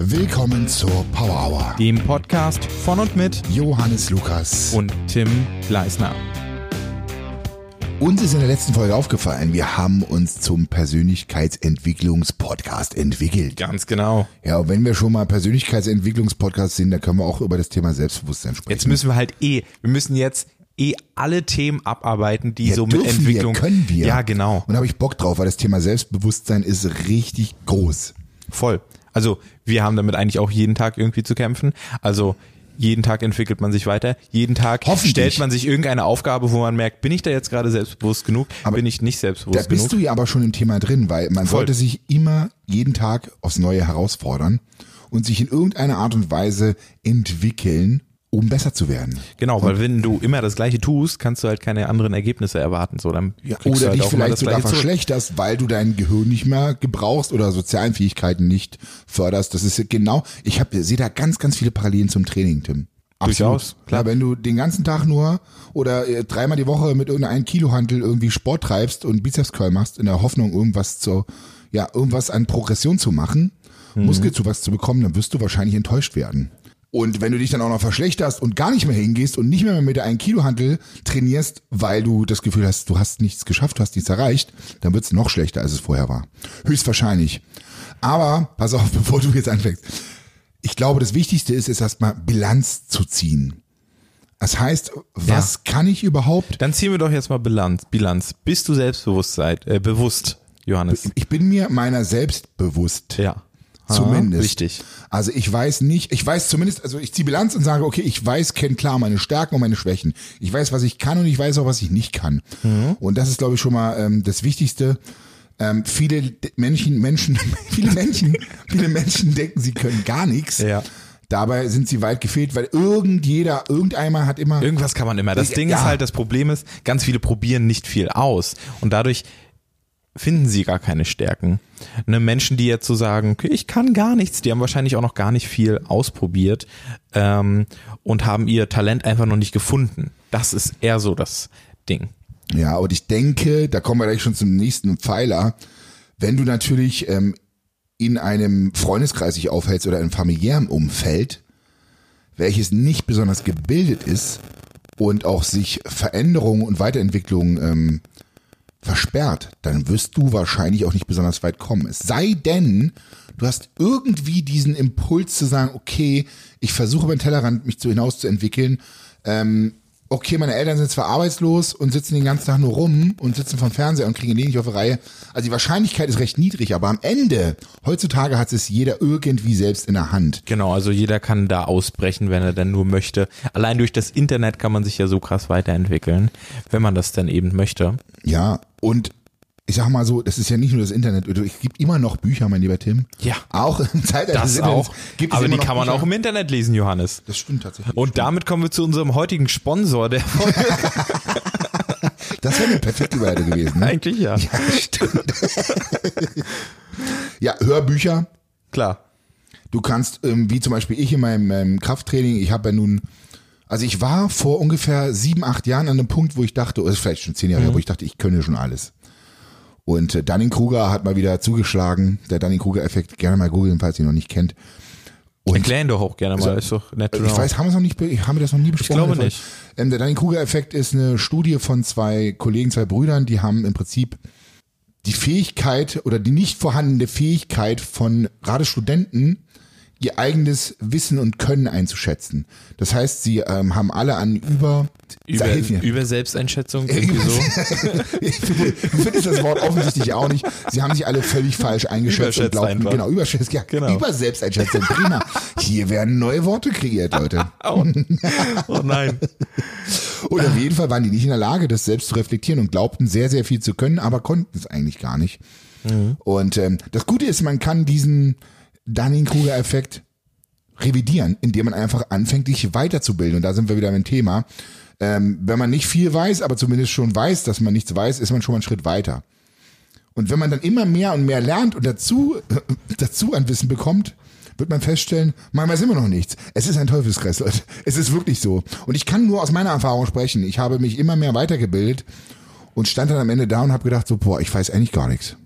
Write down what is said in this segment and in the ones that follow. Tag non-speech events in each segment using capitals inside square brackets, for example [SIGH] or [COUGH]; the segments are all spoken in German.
Willkommen zur Power Hour. dem Podcast von und mit Johannes Lukas. und Tim Gleisner. Uns ist in der letzten Folge aufgefallen, wir haben uns zum Persönlichkeitsentwicklungspodcast entwickelt. Ganz genau. Ja, und wenn wir schon mal Persönlichkeitsentwicklungspodcast sind, dann können wir auch über das Thema Selbstbewusstsein sprechen. Jetzt müssen wir halt eh, wir müssen jetzt eh alle Themen abarbeiten, die ja, so mit Entwicklung. Wir, können wir. Ja, genau. Und da habe ich Bock drauf, weil das Thema Selbstbewusstsein ist richtig groß. Voll. Also wir haben damit eigentlich auch jeden Tag irgendwie zu kämpfen. Also jeden Tag entwickelt man sich weiter. Jeden Tag stellt man sich irgendeine Aufgabe, wo man merkt, bin ich da jetzt gerade selbstbewusst genug? bin ich nicht Da selbstbewusst bist genug? du ja aber schon im Thema drin, weil man Voll. sollte sich immer jeden Tag aufs Neue herausfordern und sich in irgendeiner Art und Weise entwickeln, um besser zu werden. Genau, weil wenn du immer das Gleiche tust, kannst du halt keine anderen Ergebnisse erwarten. So, dann du Oder halt dich vielleicht sogar verschlechterst, weil du dein Gehirn nicht mehr gebrauchst oder sozialen Fähigkeiten nicht förderst. Das ist genau, ich habe sehe da ganz, ganz viele Parallelen zum Training, Tim. Durchaus, klar. wenn du den ganzen Tag nur oder äh, dreimal die Woche mit irgendeinem Kilohantel irgendwie Sport treibst und Bizeps Curl machst, in der Hoffnung, irgendwas zu, ja, irgendwas an Progression zu machen, Mhm. Muskelzuwachs zu bekommen, dann wirst du wahrscheinlich enttäuscht werden. Und wenn du dich dann auch noch verschlechterst und gar nicht mehr hingehst und nicht mehr mit der einen Kilohantel trainierst, weil du das Gefühl hast, du hast nichts geschafft, du hast nichts erreicht, dann wird es noch schlechter, als es vorher war. Höchstwahrscheinlich. Aber, pass auf, [LAUGHS] bevor du jetzt anfängst. Ich glaube, das Wichtigste ist, ist erstmal Bilanz zu ziehen. Das heißt, was kann ich überhaupt? Dann ziehen wir doch jetzt mal Bilanz. Bilanz. Bist du Selbstbewusstsein, äh, bewusst, Johannes? Ich bin mir meiner selbst bewusst. Ja. Zumindest. Richtig. Also ich weiß nicht, ich weiß zumindest, also ich ziehe Bilanz und sage, okay, ich weiß, kenne klar meine Stärken und meine Schwächen. Ich weiß, was ich kann und ich weiß auch, was ich nicht kann. Mhm. Und das ist, glaube ich, schon mal ähm, das Wichtigste. Ähm, viele Menschen, Menschen, [LAUGHS] viele Menschen, viele Menschen denken, sie können gar nichts. Ja. Dabei sind sie weit gefehlt, weil irgend jeder, irgendeinmal hat immer. Irgendwas kann man immer. Das Ding Ja. ist halt, das Problem ist, ganz viele probieren nicht viel aus. Und dadurch finden sie gar keine Stärken. Ne, Menschen, die jetzt so sagen, okay, ich kann gar nichts, die haben wahrscheinlich auch noch gar nicht viel ausprobiert ähm, und haben ihr Talent einfach noch nicht gefunden. Das ist eher so das Ding. Ja, und ich denke, da kommen wir gleich schon zum nächsten Pfeiler. Wenn du natürlich ähm, in einem Freundeskreis dich aufhältst oder in familiärem Umfeld, welches nicht besonders gebildet ist und auch sich Veränderungen und Weiterentwicklungen ähm, versperrt, dann wirst du wahrscheinlich auch nicht besonders weit kommen. Es sei denn, du hast irgendwie diesen Impuls zu sagen, okay, ich versuche über Tellerrand mich zu hinaus zu entwickeln. Ähm, okay, meine Eltern sind zwar arbeitslos und sitzen den ganzen Tag nur rum und sitzen vom Fernseher und kriegen den nicht auf die Reihe. Also die Wahrscheinlichkeit ist recht niedrig, aber am Ende, heutzutage hat es jeder irgendwie selbst in der Hand. Genau, also jeder kann da ausbrechen, wenn er denn nur möchte. Allein durch das Internet kann man sich ja so krass weiterentwickeln, wenn man das dann eben möchte. Ja, und ich sag mal so, das ist ja nicht nur das Internet. Es gibt immer noch Bücher, mein lieber Tim. Ja. Auch im Zeitalter des Das Internets auch. gibt es Aber die kann man Bücher. auch im Internet lesen, Johannes. Das stimmt tatsächlich. Und damit kommen wir zu unserem heutigen Sponsor der Folge. [LAUGHS] das wäre eine perfekte Überleitung gewesen. Ne? Eigentlich ja. Ja, stimmt. ja, Hörbücher. Klar. Du kannst, ähm, wie zum Beispiel ich in meinem, Krafttraining, ich habe ja nun, also ich war vor ungefähr sieben, acht Jahren an einem Punkt, wo ich dachte, oder vielleicht schon zehn Jahre, her, wo ich dachte, ich könne schon alles. Und äh, Dunning-Kruger hat mal wieder zugeschlagen, der Dunning-Kruger-Effekt, gerne mal googeln, falls ihr ihn noch nicht kennt. Und Erklär ihn doch auch gerne mal. Ist doch nett. ich weiß, haben wir es noch nicht, be- haben wir das noch nie besprochen? glaube nicht. Ähm, der Dunning-Kruger-Effekt ist eine Studie von zwei Kollegen, zwei Brüdern, die haben im Prinzip die Fähigkeit oder die nicht vorhandene Fähigkeit von gerade Studenten, ihr eigenes Wissen und Können einzuschätzen. Das heißt, sie ähm, haben alle an über, über, [LAUGHS] über Selbsteinschätzung irgendwie so. [LAUGHS] ich finde, du findest das Wort offensichtlich auch nicht. Sie haben sich alle völlig falsch eingeschätzt und glaubten, einfach. genau, überschätzt, ja, Genau. über Selbsteinschätzung, prima. Hier werden neue Worte kreiert, Leute. [LAUGHS] Oh, oh nein. Und auf jeden Fall waren die nicht in der Lage, das selbst zu reflektieren und glaubten sehr, sehr viel zu können, aber konnten es eigentlich gar nicht. Und ähm, das Gute ist, man kann diesen Dunning-Kruger-Effekt revidieren, indem man einfach anfängt, dich weiterzubilden. Und da sind wir wieder beim Thema. Ähm, wenn man nicht viel weiß, aber zumindest schon weiß, dass man nichts weiß, ist man schon mal einen Schritt weiter. Und wenn man dann immer mehr und mehr lernt und dazu, dazu an Wissen bekommt, wird man feststellen, man weiß immer noch nichts. Es ist ein Teufelskreis, [LAUGHS] Leute. Es ist wirklich so. Und ich kann nur aus meiner Erfahrung sprechen. Ich habe mich immer mehr weitergebildet und stand dann am Ende da und habe gedacht, so, boah, ich weiß eigentlich gar nichts.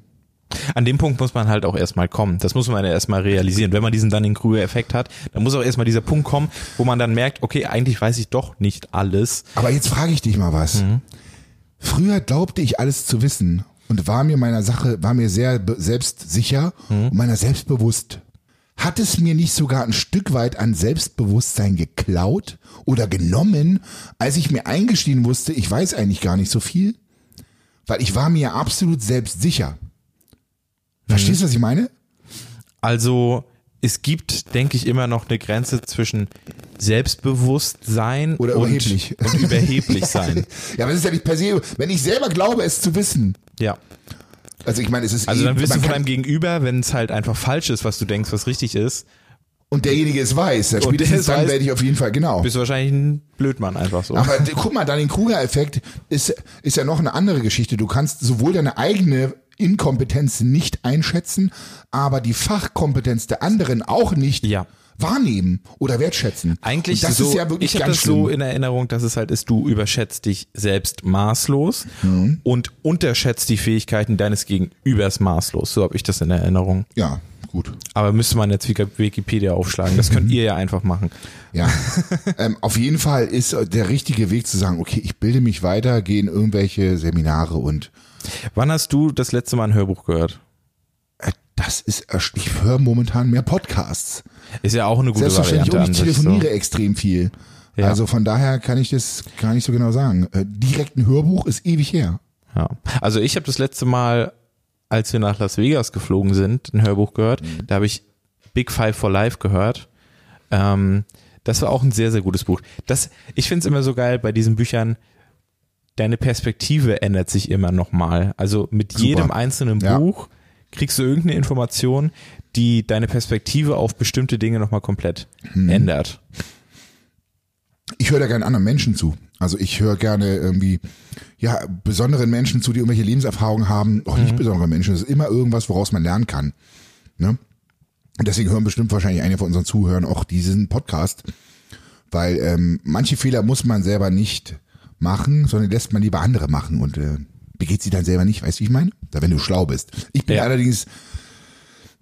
An dem Punkt muss man halt auch erstmal kommen. Das muss man ja erstmal realisieren. Wenn man diesen Dunning-Kruger-Effekt hat, dann muss auch erstmal dieser Punkt kommen, wo man dann merkt, okay, eigentlich weiß ich doch nicht alles. Aber jetzt frage ich dich mal was. Früher glaubte ich alles zu wissen und war mir meiner Sache, war mir sehr selbstsicher und meiner selbst bewusst. Hat es mir nicht sogar ein Stück weit an Selbstbewusstsein geklaut oder genommen, als ich mir eingestehen wusste, ich weiß eigentlich gar nicht so viel? Weil ich war mir absolut selbstsicher. Verstehst du, was ich meine? Also es gibt, denke ich, immer noch eine Grenze zwischen Selbstbewusstsein Oder und, überheblich. und überheblich sein. [LAUGHS] Ja, aber es ist ja nicht per se, wenn ich selber glaube, es zu wissen. Ja. Also ich meine, es ist Also dann wirst du von deinem Gegenüber, wenn es halt einfach falsch ist, was du denkst, was richtig ist, und derjenige es weiß. Der spätestens es dann weiß- werde ich auf jeden Fall, genau. bist du wahrscheinlich ein Blödmann einfach so. Aber guck mal, dann den Kruger-Effekt ist, ist ja noch eine andere Geschichte. Du kannst sowohl deine eigene Inkompetenz nicht einschätzen, aber die Fachkompetenz der anderen auch nicht Ja. wahrnehmen oder wertschätzen. Eigentlich Und das so, ist ja wirklich ich habe ganz das so in Erinnerung, dass es halt ist, du überschätzt dich selbst maßlos Mhm. und unterschätzt die Fähigkeiten deines Gegenübers maßlos. So habe ich das in Erinnerung. Ja, gut. Aber müsste man jetzt Wiki- Wikipedia aufschlagen. Das könnt [LAUGHS] ihr ja einfach machen. Ja. ähm, auf jeden Fall ist der richtige Weg zu sagen, okay, ich bilde mich weiter, gehe in irgendwelche Seminare und Wann hast du das letzte Mal ein Hörbuch gehört? äh, das ist, erst- ich höre momentan mehr Podcasts. Ist ja auch eine gute Selbstverständlich Variante und ich telefoniere So. extrem viel. Ja. Also von daher kann ich das gar nicht so genau sagen. Äh, direkt ein Hörbuch ist ewig her. Ja. Also ich habe das letzte Mal, als wir nach Las Vegas geflogen sind, ein Hörbuch gehört. Mhm. Da habe ich Big Five for Life gehört. Ähm, das war auch ein sehr, sehr gutes Buch. Das, ich finde es immer so geil bei diesen Büchern, deine Perspektive ändert sich immer nochmal. Also mit Super. jedem einzelnen Ja. Buch kriegst du irgendeine Information, die deine Perspektive auf bestimmte Dinge nochmal komplett Mhm. ändert. Ich höre da gerne anderen Menschen zu. Also ich höre gerne irgendwie, ja, besonderen Menschen zu, die irgendwelche Lebenserfahrungen haben. Auch Mhm. nicht besondere Menschen. Das ist immer irgendwas, woraus man lernen kann. Ne? Und deswegen hören bestimmt wahrscheinlich einige von unseren Zuhörern auch diesen Podcast. Weil ähm, manche Fehler muss man selber nicht machen, sondern lässt man lieber andere machen und äh, begeht sie dann selber nicht. Weißt du, wie ich meine? Da, wenn du schlau bist. Ich bin Ja. allerdings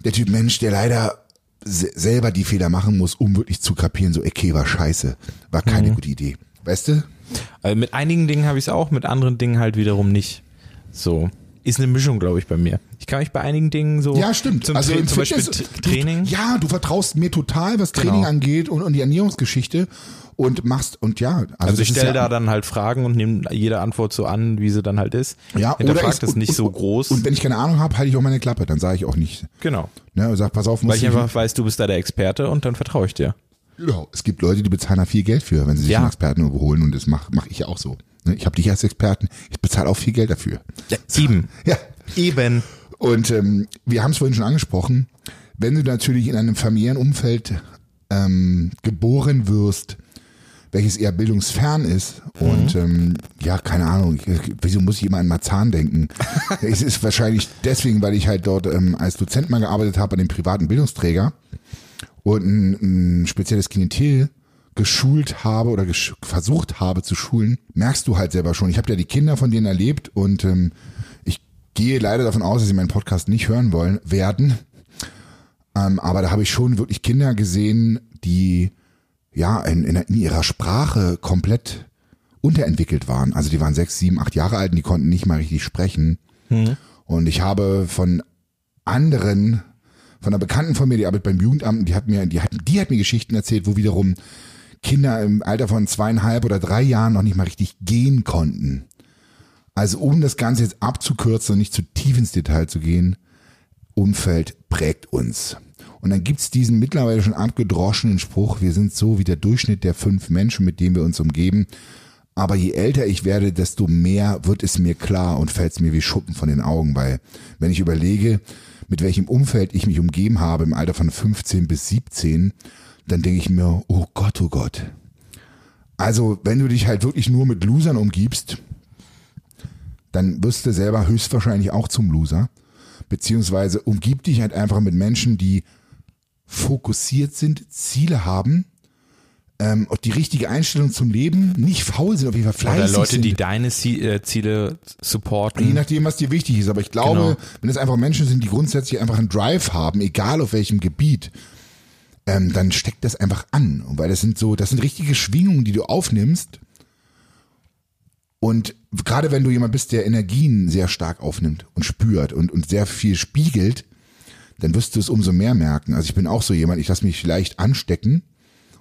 der Typ Mensch, der leider se selber die Fehler machen muss, um wirklich zu kapieren, so, okay, war scheiße. War keine gute Idee. Weißt du? Also mit einigen Dingen habe ich es auch, mit anderen Dingen halt wiederum nicht. So. Ist eine Mischung, glaube ich, bei mir. Ich kann mich bei einigen Dingen so. Ja, stimmt. Zum, also Tra im zum Beispiel Fitness- Training. Du, ja, du vertraust mir total, was Training Genau. angeht und, und die Ernährungsgeschichte und machst und ja. Also, Also ich ist stelle ja, da dann halt Fragen und nehme jede Antwort so an, wie sie dann halt ist. ja, ich- das und- nicht und, so groß. Und wenn ich keine Ahnung habe, halte ich auch meine Klappe. Dann sage ich auch nicht. genau. Ne, und sag, pass auf, muss Weil ich einfach weiß, du bist da der Experte und dann vertraue ich dir. Genau. Es gibt Leute, die bezahlen da viel Geld für, wenn sie sich Ja. einen Experten überholen und das mache mach ich ja auch so. Ne, Ich habe dich als Experten, ich bezahle auch viel Geld dafür. Eben. [LAUGHS] Ja. Eben. Und ähm, wir haben es vorhin schon angesprochen, wenn du natürlich in einem familiären Umfeld ähm, geboren wirst, welches eher bildungsfern ist und ähm, ja, keine Ahnung, ich, wieso muss ich immer an Marzahn denken? [LAUGHS] es ist wahrscheinlich deswegen, weil ich halt dort ähm, als Dozent mal gearbeitet habe an dem privaten Bildungsträger und ein, ein spezielles Klientel geschult habe oder gesch versucht habe zu schulen, merkst du halt selber schon. Ich habe ja die Kinder von denen erlebt und ähm, ich gehe leider davon aus, dass sie meinen Podcast nicht hören wollen werden. Ähm, aber da habe ich schon wirklich Kinder gesehen, die ja in, in, in ihrer Sprache komplett unterentwickelt waren. Also die waren sechs, sieben, acht Jahre alt und die konnten nicht mal richtig sprechen. Und ich habe von anderen, von einer Bekannten von mir, die arbeitet beim Jugendamt, die hat mir, die hat, die hat mir Geschichten erzählt, wo wiederum Kinder im Alter von zweieinhalb oder drei Jahren noch nicht mal richtig gehen konnten. Also um das Ganze jetzt abzukürzen und nicht zu tief ins Detail zu gehen, Umfeld prägt uns. Und dann gibt's diesen mittlerweile schon abgedroschenen Spruch, wir sind so wie der Durchschnitt der fünf Menschen, mit denen wir uns umgeben. Aber je älter ich werde, desto mehr wird es mir klar und fällt es mir wie Schuppen von den Augen, weil wenn ich überlege, mit welchem Umfeld ich mich umgeben habe im Alter von 15 bis 17, dann denke ich mir, oh Gott, oh Gott. Also wenn du dich halt wirklich nur mit Losern umgibst, dann wirst du selber höchstwahrscheinlich auch zum Loser. Beziehungsweise umgib dich halt einfach mit Menschen, die fokussiert sind, Ziele haben, ähm, die richtige Einstellung zum Leben, nicht faul sind, auf jeden Fall fleißig Oder Leute, sind. die deine äh, Ziele Je supporten. nachdem, was dir wichtig ist. Aber ich glaube, Genau. wenn es einfach Menschen sind, die grundsätzlich einfach einen Drive haben, egal auf welchem Gebiet, ähm, dann steckt das einfach an. Weil das sind so, das sind richtige Schwingungen, die du aufnimmst. Und gerade wenn du jemand bist, der Energien sehr stark aufnimmt und spürt und, und sehr viel spiegelt, dann wirst du es umso mehr merken. Also ich bin auch so jemand, ich lasse mich leicht anstecken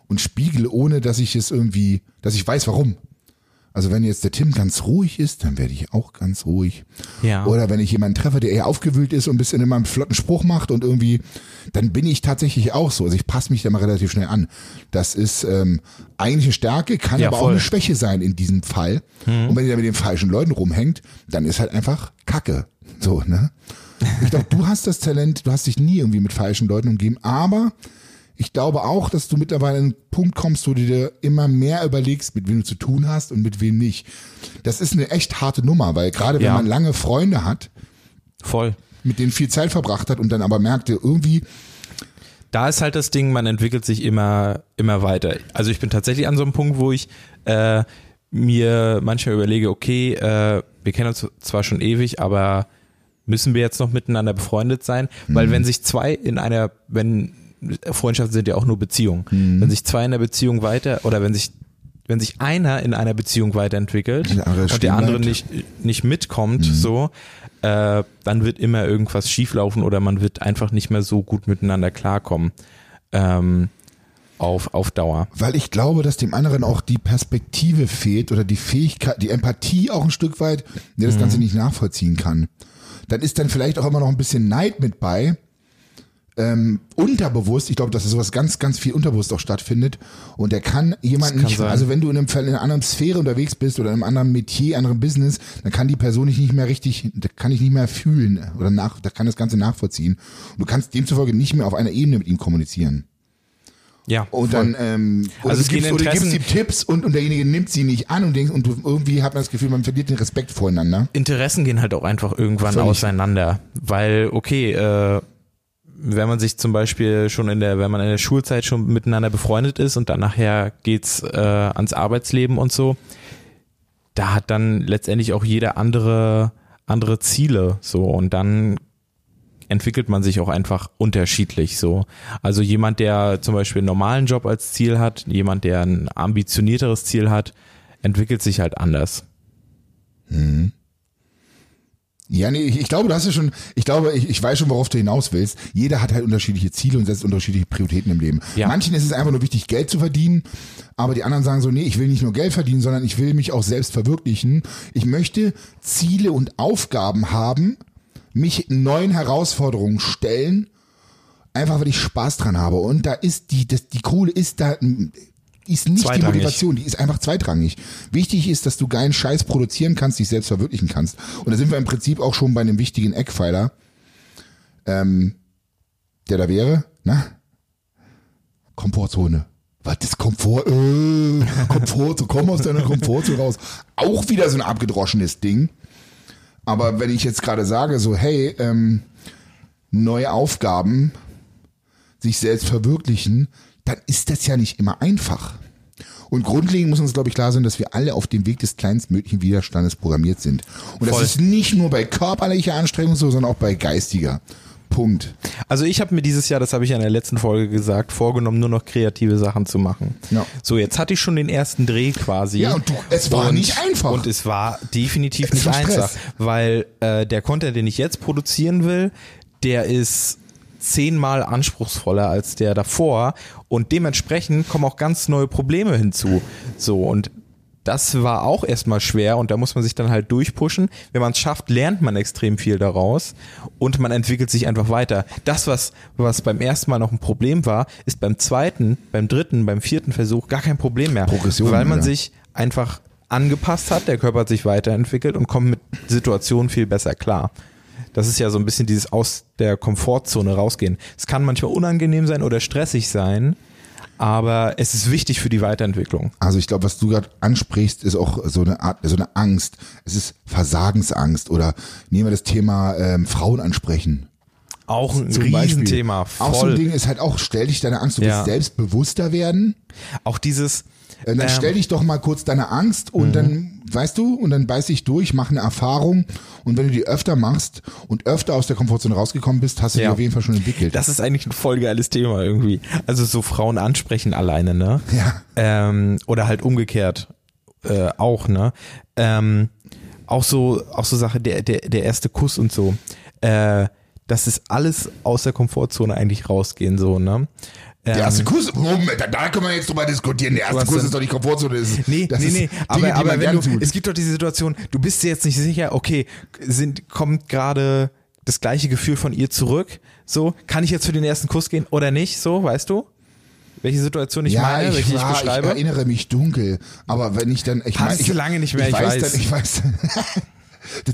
und spiegel, ohne dass ich es irgendwie, dass ich weiß, warum. Also wenn jetzt der Tim ganz ruhig ist, dann werde ich auch ganz ruhig. Ja. Oder wenn ich jemanden treffe, der eher aufgewühlt ist und ein bisschen immer einen flotten Spruch macht und irgendwie, dann bin ich tatsächlich auch so. Also ich passe mich da mal relativ schnell an. Das ist ähm, eigentlich eine Stärke, kann Ja, aber auch voll. eine Schwäche sein in diesem Fall. Und wenn ihr da mit den falschen Leuten rumhängt, dann ist halt einfach Kacke. So, ne? Ich glaube, du hast das Talent, du hast dich nie irgendwie mit falschen Leuten umgeben, aber ich glaube auch, dass du mittlerweile an einen Punkt kommst, wo du dir immer mehr überlegst, mit wem du zu tun hast und mit wem nicht. Das ist eine echt harte Nummer, weil gerade wenn Ja. man lange Freunde hat, Voll. mit denen viel Zeit verbracht hat und dann aber merkte, irgendwie, da ist halt das Ding, man entwickelt sich immer, immer weiter. Also ich bin tatsächlich an so einem Punkt, wo ich äh, mir manchmal überlege, okay, äh, wir kennen uns zwar schon ewig, aber müssen wir jetzt noch miteinander befreundet sein? Weil wenn sich zwei in einer, wenn Freundschaften sind ja auch nur Beziehungen, wenn sich zwei in der Beziehung weiter oder wenn sich wenn sich einer in einer Beziehung weiterentwickelt Und der andere und der andere nicht, nicht mitkommt, so, äh, dann wird immer irgendwas schieflaufen oder man wird einfach nicht mehr so gut miteinander klarkommen. Ähm, auf, auf Dauer. weil ich glaube, dass dem anderen auch die Perspektive fehlt oder die Fähigkeit, die Empathie auch ein Stück weit, der das Ganze nicht nachvollziehen kann. Dann ist dann vielleicht auch immer noch ein bisschen Neid mit bei. Ähm, unterbewusst, ich glaube, dass sowas ganz, ganz viel unterbewusst auch stattfindet. Und der kann jemanden kann nicht, sein. also wenn du in, einem, Fall in einer anderen Sphäre unterwegs bist oder in einem anderen Metier, anderem Business, dann kann die Person dich nicht mehr richtig, da kann ich nicht mehr fühlen oder nach, da kann das Ganze nachvollziehen. Und du kannst demzufolge nicht mehr auf einer Ebene mit ihm kommunizieren. Ja. Und voll. dann, ähm, oder, Also es du gibst, oder gibst ihm Tipps und, und derjenige nimmt sie nicht an und denkst, und du, irgendwie hat man das Gefühl, man verliert den Respekt voreinander. Interessen gehen halt auch einfach irgendwann Völlig. auseinander, weil okay, äh, wenn man sich zum Beispiel schon in der, wenn man in der Schulzeit schon miteinander befreundet ist und dann nachher geht's äh, ans Arbeitsleben und so, da hat dann letztendlich auch jeder andere andere Ziele so und dann entwickelt man sich auch einfach unterschiedlich so. Also jemand, der zum Beispiel einen normalen Job als Ziel hat, jemand, der ein ambitionierteres Ziel hat, entwickelt sich halt anders. Ja, nee, ich, ich glaube, du hast ja schon, ich glaube, ich, ich weiß schon, worauf du hinaus willst. Jeder hat halt unterschiedliche Ziele und setzt unterschiedliche Prioritäten im Leben. Ja. Manchen ist es einfach nur wichtig, Geld zu verdienen, aber die anderen sagen so, nee, ich will nicht nur Geld verdienen, sondern ich will mich auch selbst verwirklichen. Ich möchte Ziele und Aufgaben haben, mich neuen Herausforderungen stellen, einfach weil ich Spaß dran habe. Und da ist die, das, die Kohle ist da, ist nicht die. Motivation, die ist einfach zweitrangig. Wichtig ist, dass du geilen Scheiß produzieren kannst, dich selbst verwirklichen kannst. Und da sind wir im Prinzip auch schon bei einem wichtigen Eckpfeiler, ähm, der da wäre, na? Komfortzone. Was ist Komfort? Äh, Komfort, komm aus deiner Komfortzone raus. Auch wieder so ein abgedroschenes Ding. Aber wenn ich jetzt gerade sage, so, hey, ähm, neue Aufgaben, sich selbst verwirklichen, dann ist das ja nicht immer einfach. Und grundlegend muss uns, glaube ich, klar sein, dass wir alle auf dem Weg des kleinstmöglichen Widerstandes programmiert sind. Und Voll. das ist nicht nur bei körperlicher Anstrengung so, sondern auch bei geistiger. Punkt. Also ich habe mir dieses Jahr, das habe ich ja in der letzten Folge gesagt, vorgenommen, nur noch kreative Sachen zu machen. Ja. So, jetzt hatte ich schon den ersten Dreh quasi. Ja, und du- es war nicht einfach. Und es war definitiv nicht einfach, weil äh, der Content, den ich jetzt produzieren will, der ist zehnmal anspruchsvoller als der davor und dementsprechend kommen auch ganz neue Probleme hinzu. So und das war auch erstmal schwer und da muss man sich dann halt durchpushen. Wenn man es schafft, lernt man extrem viel daraus und man entwickelt sich einfach weiter. Das, was, was beim ersten Mal noch ein Problem war, ist beim zweiten, beim dritten, beim vierten Versuch gar kein Problem mehr. Progression, Weil man ja. sich einfach angepasst hat, der Körper hat sich weiterentwickelt und kommt mit Situationen viel besser klar. Das ist ja so ein bisschen dieses aus der Komfortzone rausgehen. Es kann manchmal unangenehm sein oder stressig sein, aber es ist wichtig für die Weiterentwicklung. Also ich glaube, was du gerade ansprichst, ist auch so eine Art, so eine Angst. Es ist Versagensangst oder nehmen wir das Thema ähm, Frauen ansprechen. Auch ein Zum. Riesenthema. Auch so ein Voll. Ding ist halt auch, stell dich deine Angst, du Ja. willst selbstbewusster werden. Auch dieses, Dann ähm, stell dich doch mal kurz deine Angst und dann, weißt du, und dann beiß dich durch, mach eine Erfahrung und wenn du die öfter machst und öfter aus der Komfortzone rausgekommen bist, hast du Ja. die auf jeden Fall schon entwickelt. Das ist eigentlich ein voll geiles Thema irgendwie. Also so Frauen ansprechen alleine, ne? Ja. Ähm, oder halt umgekehrt äh, auch, ne? Ähm, auch so, auch so Sache, der, der, der erste Kuss und so. Äh, das ist alles aus der Komfortzone eigentlich rausgehen, so, ne? Ähm, der erste Kuss, Moment, da, können wir jetzt drüber diskutieren. Der erste Kuss ist doch die Komfortzone. Ist, Nee, das nee, ist nee, Dinge, aber, aber wenn du, tut. es gibt doch diese Situation, du bist dir jetzt nicht sicher, okay, sind, kommt gerade das gleiche Gefühl von ihr zurück, so, kann ich jetzt für den ersten Kuss gehen oder nicht, so, weißt du? Welche Situation ich ja, meine, ich, welche ich war, ich beschreibe? erinnere mich dunkel, aber wenn ich dann, ich mein, ich, lange nicht mehr, ich weiß. weiß. Dann, ich weiß.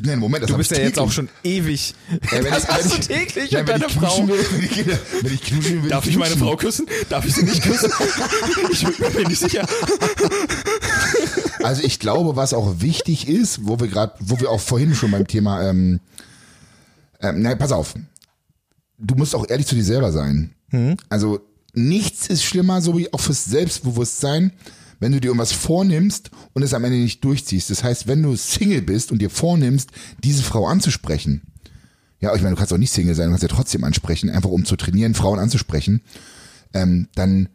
Nee, Moment, das du bist ich ja jetzt täglich. auch schon ewig. Ja, wenn [LAUGHS] das ich- hast wenn du ich- täglich ja, mit deiner ich Frau. Will, wenn, ich, wenn ich knutschen will, Darf ich meine knutschen. Frau küssen? Darf ich sie nicht küssen? [LAUGHS] ich bin mir nicht sicher. Also ich glaube, was auch wichtig ist, wo wir gerade, wo wir auch vorhin schon beim Thema, ähm, ähm, na, pass auf, du musst auch ehrlich zu dir selber sein. Also nichts ist schlimmer, so wie auch fürs Selbstbewusstsein, wenn du dir irgendwas vornimmst und es am Ende nicht durchziehst. Das heißt, wenn du Single bist und dir vornimmst, diese Frau anzusprechen, ja, ich meine, du kannst auch nicht Single sein, du kannst ja trotzdem ansprechen, einfach um zu trainieren, Frauen anzusprechen, ähm, dann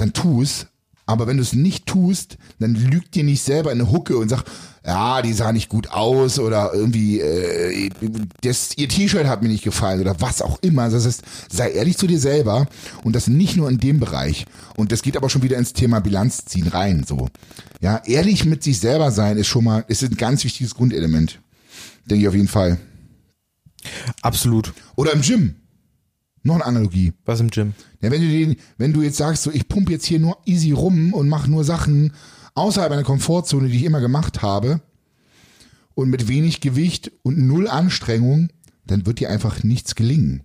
dann tu es. Aber wenn du es nicht tust, dann lügt dir nicht selber in eine Hucke und sag, ja, die sah nicht gut aus oder irgendwie äh, das, ihr T-Shirt hat mir nicht gefallen oder was auch immer. Das heißt, sei ehrlich zu dir selber und das nicht nur in dem Bereich. Und das geht aber schon wieder ins Thema Bilanz ziehen rein. So, ja, ehrlich mit sich selber sein ist schon mal, ist ein ganz wichtiges Grundelement, denke ich auf jeden Fall. Absolut. Oder im Gym. Noch eine Analogie. Was im Gym? Ja, wenn du den, wenn du jetzt sagst, so ich pump jetzt hier nur easy rum und mache nur Sachen außerhalb einer Komfortzone, die ich immer gemacht habe und mit wenig Gewicht und null Anstrengung, dann wird dir einfach nichts gelingen.